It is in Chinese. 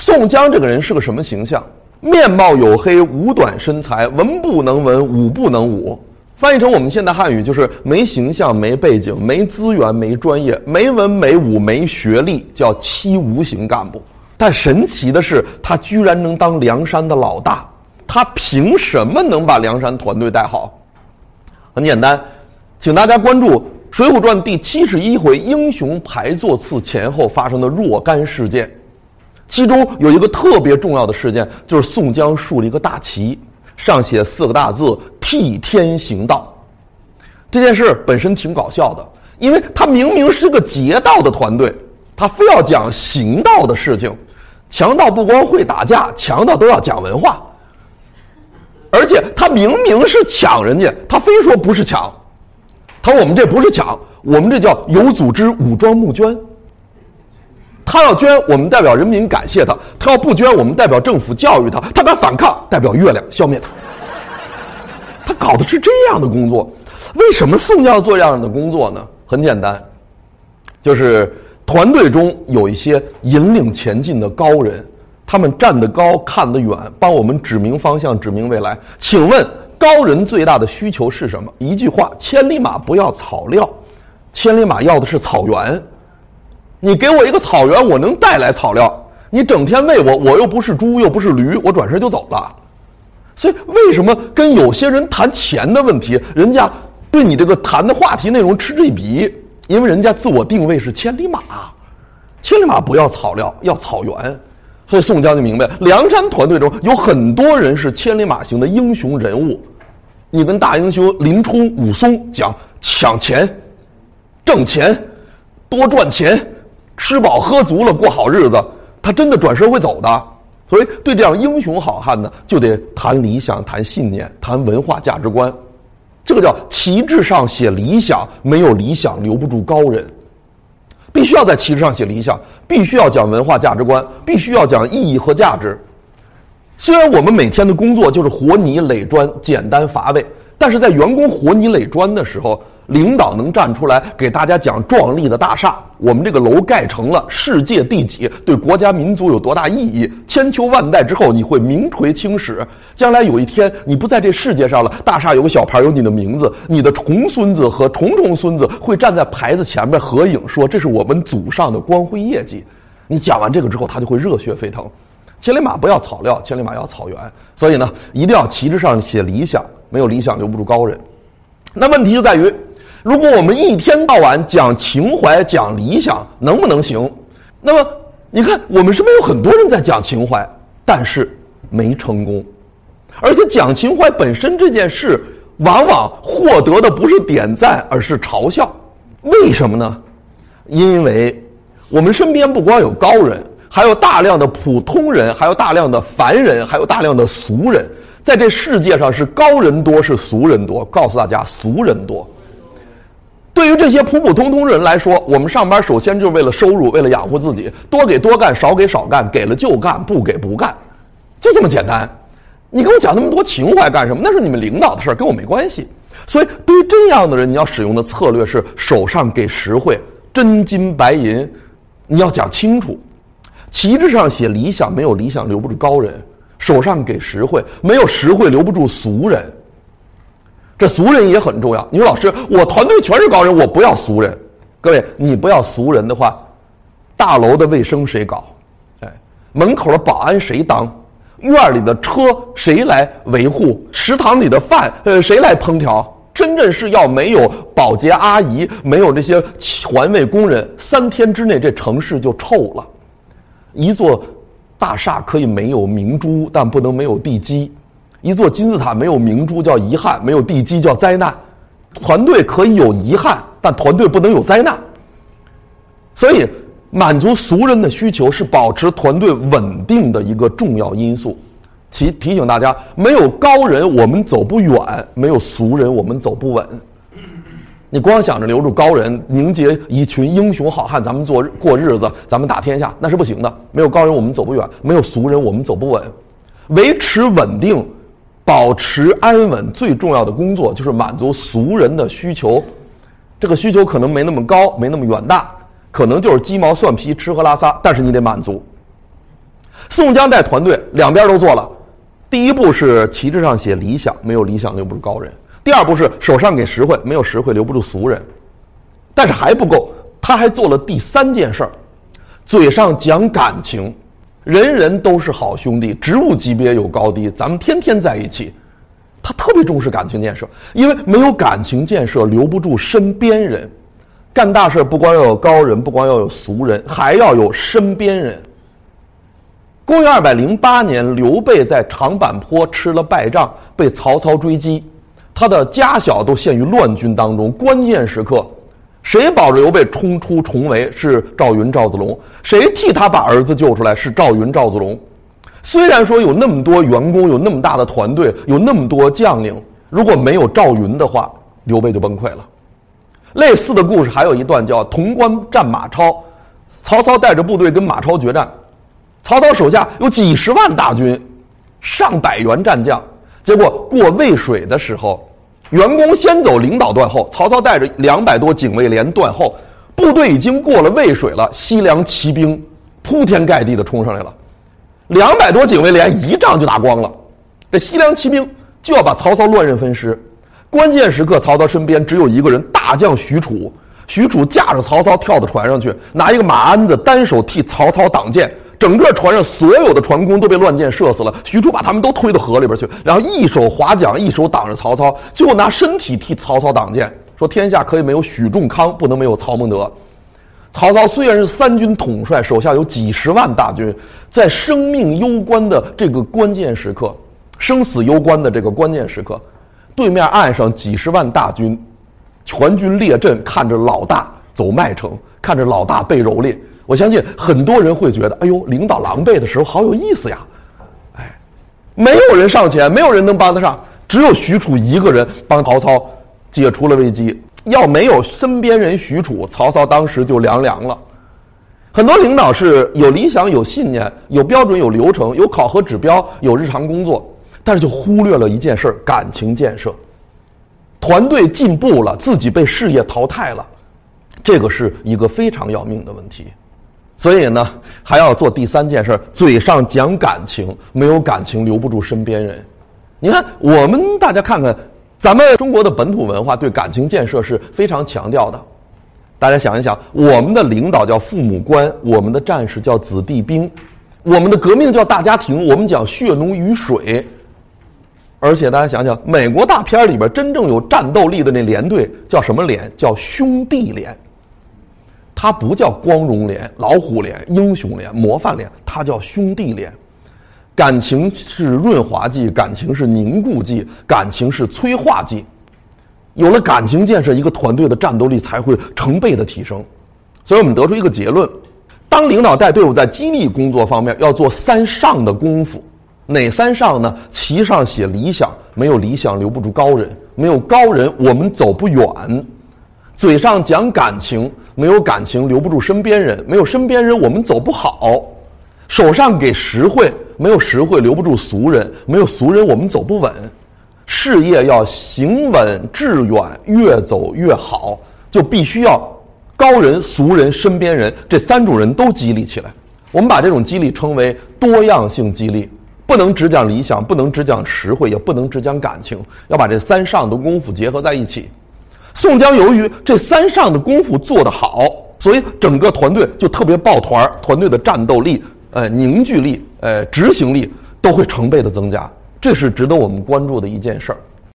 宋江这个人是个什么形象？面貌黝黑，五短身材，文不能文，武不能武。翻译成我们现代汉语就是没形象、没背景、没资源、没专业、没文没武、没学历，叫七无型干部。但神奇的是，他居然能当梁山的老大。他凭什么能把梁山团队带好？很简单，请大家关注《水浒传》第七十一回英雄排座次前后发生的若干事件。其中有一个特别重要的事件，就是宋江竖了一个大旗，上写四个大字“替天行道”。这件事本身挺搞笑的，因为他明明是个劫道的团队，他非要讲行道的事情。强盗不光会打架，强盗都要讲文化。而且他明明是抢人家，他非说不是抢。他说我们这不是抢，我们这叫有组织武装募捐。他要捐，我们代表人民感谢他；他要不捐，我们代表政府教育他；他敢反抗，代表月亮消灭他。他搞的是这样的工作，为什么宋江要做这样的工作呢？很简单，就是团队中有一些引领前进的高人，他们站得高，看得远，帮我们指明方向，指明未来。请问高人最大的需求是什么？一句话：千里马不要草料，千里马要的是草原。你给我一个草原，我能带来草料。你整天喂我，我又不是猪，又不是驴，我转身就走了。所以，为什么跟有些人谈钱的问题，人家对你这个谈的话题内容嗤之以鼻？因为人家自我定位是千里马，千里马不要草料，要草原。所以宋江就明白，梁山团队中有很多人是千里马型的英雄人物。你跟大英雄林冲、武松讲抢钱、挣钱、多赚钱。吃饱喝足了，过好日子，他真的转身会走的。所以，对这样英雄好汉呢，就得谈理想、谈信念、谈文化价值观。这个叫旗帜上写理想，没有理想留不住高人。必须要在旗帜上写理想，必须要讲文化价值观，必须要讲意义和价值。虽然我们每天的工作就是活泥垒砖，简单乏味，但是在员工活泥垒砖的时候。领导能站出来给大家讲壮丽的大厦，我们这个楼盖成了世界第几，对国家民族有多大意义？千秋万代之后，你会名垂青史。将来有一天你不在这世界上了，大厦有个小牌有你的名字，你的重孙子和重重孙子会站在牌子前面合影，说这是我们祖上的光辉业绩。你讲完这个之后，他就会热血沸腾。千里马不要草料，千里马要草原。所以呢，一定要旗帜上写理想，没有理想留不住高人。那问题就在于。如果我们一天到晚讲情怀、讲理想，能不能行？那么你看，我们身边有很多人在讲情怀，但是没成功。而且讲情怀本身这件事，往往获得的不是点赞，而是嘲笑。为什么呢？因为我们身边不光有高人，还有大量的普通人，还有大量的凡人，还有大量的俗人。在这世界上，是高人多，是俗人多。告诉大家，俗人多。对于这些普普通通人来说，我们上班首先就是为了收入，为了养活自己，多给多干，少给少干，给了就干，不给不干，就这么简单。你跟我讲那么多情怀干什么？那是你们领导的事儿，跟我没关系。所以，对于这样的人，你要使用的策略是手上给实惠，真金白银，你要讲清楚。旗帜上写理想，没有理想留不住高人；手上给实惠，没有实惠留不住俗人。这俗人也很重要。你说老师，我团队全是高人，我不要俗人。各位，你不要俗人的话，大楼的卫生谁搞？哎，门口的保安谁当？院里的车谁来维护？食堂里的饭呃谁来烹调？真正是要没有保洁阿姨，没有这些环卫工人，三天之内这城市就臭了。一座大厦可以没有明珠，但不能没有地基。一座金字塔没有明珠叫遗憾，没有地基叫灾难。团队可以有遗憾，但团队不能有灾难。所以，满足俗人的需求是保持团队稳定的一个重要因素。提提醒大家，没有高人我们走不远，没有俗人我们走不稳。你光想着留住高人，凝结一群英雄好汉，咱们做过日子，咱们打天下，那是不行的。没有高人我们走不远，没有俗人我们走不稳。维持稳定。保持安稳最重要的工作就是满足俗人的需求，这个需求可能没那么高，没那么远大，可能就是鸡毛蒜皮、吃喝拉撒，但是你得满足。宋江带团队两边都做了，第一步是旗帜上写理想，没有理想留不住高人；第二步是手上给实惠，没有实惠留不住俗人。但是还不够，他还做了第三件事儿，嘴上讲感情，人人都是好兄弟，职务级别有高低，咱们天天在一起。他特别重视感情建设，因为没有感情建设，留不住身边人。干大事不光要有高人，不光要有俗人，还要有身边人。公元二百零八年，刘备在长坂坡吃了败仗，被曹操追击，他的家小都陷于乱军当中。关键时刻。谁保着刘备冲出重围？是赵云、赵子龙。谁替他把儿子救出来？是赵云、赵子龙。虽然说有那么多员工，有那么大的团队，有那么多将领，如果没有赵云的话，刘备就崩溃了。类似的故事还有一段叫潼关战马超，曹操带着部队跟马超决战，曹操手下有几十万大军，上百员战将，结果过渭水的时候。员工先走，领导断后。曹操带着两百多警卫连断后，部队已经过了渭水了。西凉骑兵铺天盖地的冲上来了，两百多警卫连一仗就打光了。这西凉骑兵就要把曹操乱刃分尸。关键时刻，曹操身边只有一个人，大将许褚。许褚驾着曹操跳到船上去，拿一个马鞍子，单手替曹操挡箭。整个船上所有的船工都被乱箭射死了，许褚把他们都推到河里边去，然后一手划桨，一手挡着曹操，最后拿身体替曹操挡箭，说天下可以没有许仲康，不能没有曹孟德。曹操虽然是三军统帅，手下有几十万大军，在生命攸关的这个关键时刻，生死攸关的这个关键时刻，对面岸上几十万大军，全军列阵，看着老大走麦城，看着老大被蹂躏。我相信很多人会觉得，哎呦，领导狼狈的时候好有意思呀，哎，没有人上前，没有人能帮得上，只有许褚一个人帮曹操解除了危机。要没有身边人许褚，曹操当时就凉凉了。很多领导是有理想、有信念、有标准、有流程、有考核指标、有日常工作，但是就忽略了一件事儿：感情建设。团队进步了，自己被事业淘汰了，这个是一个非常要命的问题。所以呢，还要做第三件事嘴上讲感情，没有感情留不住身边人。你看，我们大家看看，咱们中国的本土文化对感情建设是非常强调的。大家想一想，我们的领导叫父母官，我们的战士叫子弟兵，我们的革命叫大家庭，我们讲血浓于水。而且大家想想，美国大片里边真正有战斗力的那连队叫什么连？叫兄弟连。它不叫光荣连、老虎连、英雄连、模范连，它叫兄弟连。感情是润滑剂，感情是凝固剂，感情是催化剂。有了感情建设，一个团队的战斗力才会成倍的提升。所以我们得出一个结论：当领导带队伍在激励工作方面要做三上的功夫。哪三上呢？旗上写理想，没有理想留不住高人；没有高人，我们走不远。嘴上讲感情，没有感情留不住身边人；没有身边人，我们走不好。手上给实惠，没有实惠留不住俗人；没有俗人，我们走不稳。事业要行稳致远，越走越好，就必须要高人、俗人、身边人这三种人都激励起来。我们把这种激励称为多样性激励，不能只讲理想，不能只讲实惠，也不能只讲感情，要把这三上的功夫结合在一起。宋江由于这三上的功夫做得好，所以整个团队就特别抱团团队的战斗力、呃凝聚力、呃执行力都会成倍的增加，这是值得我们关注的一件事儿。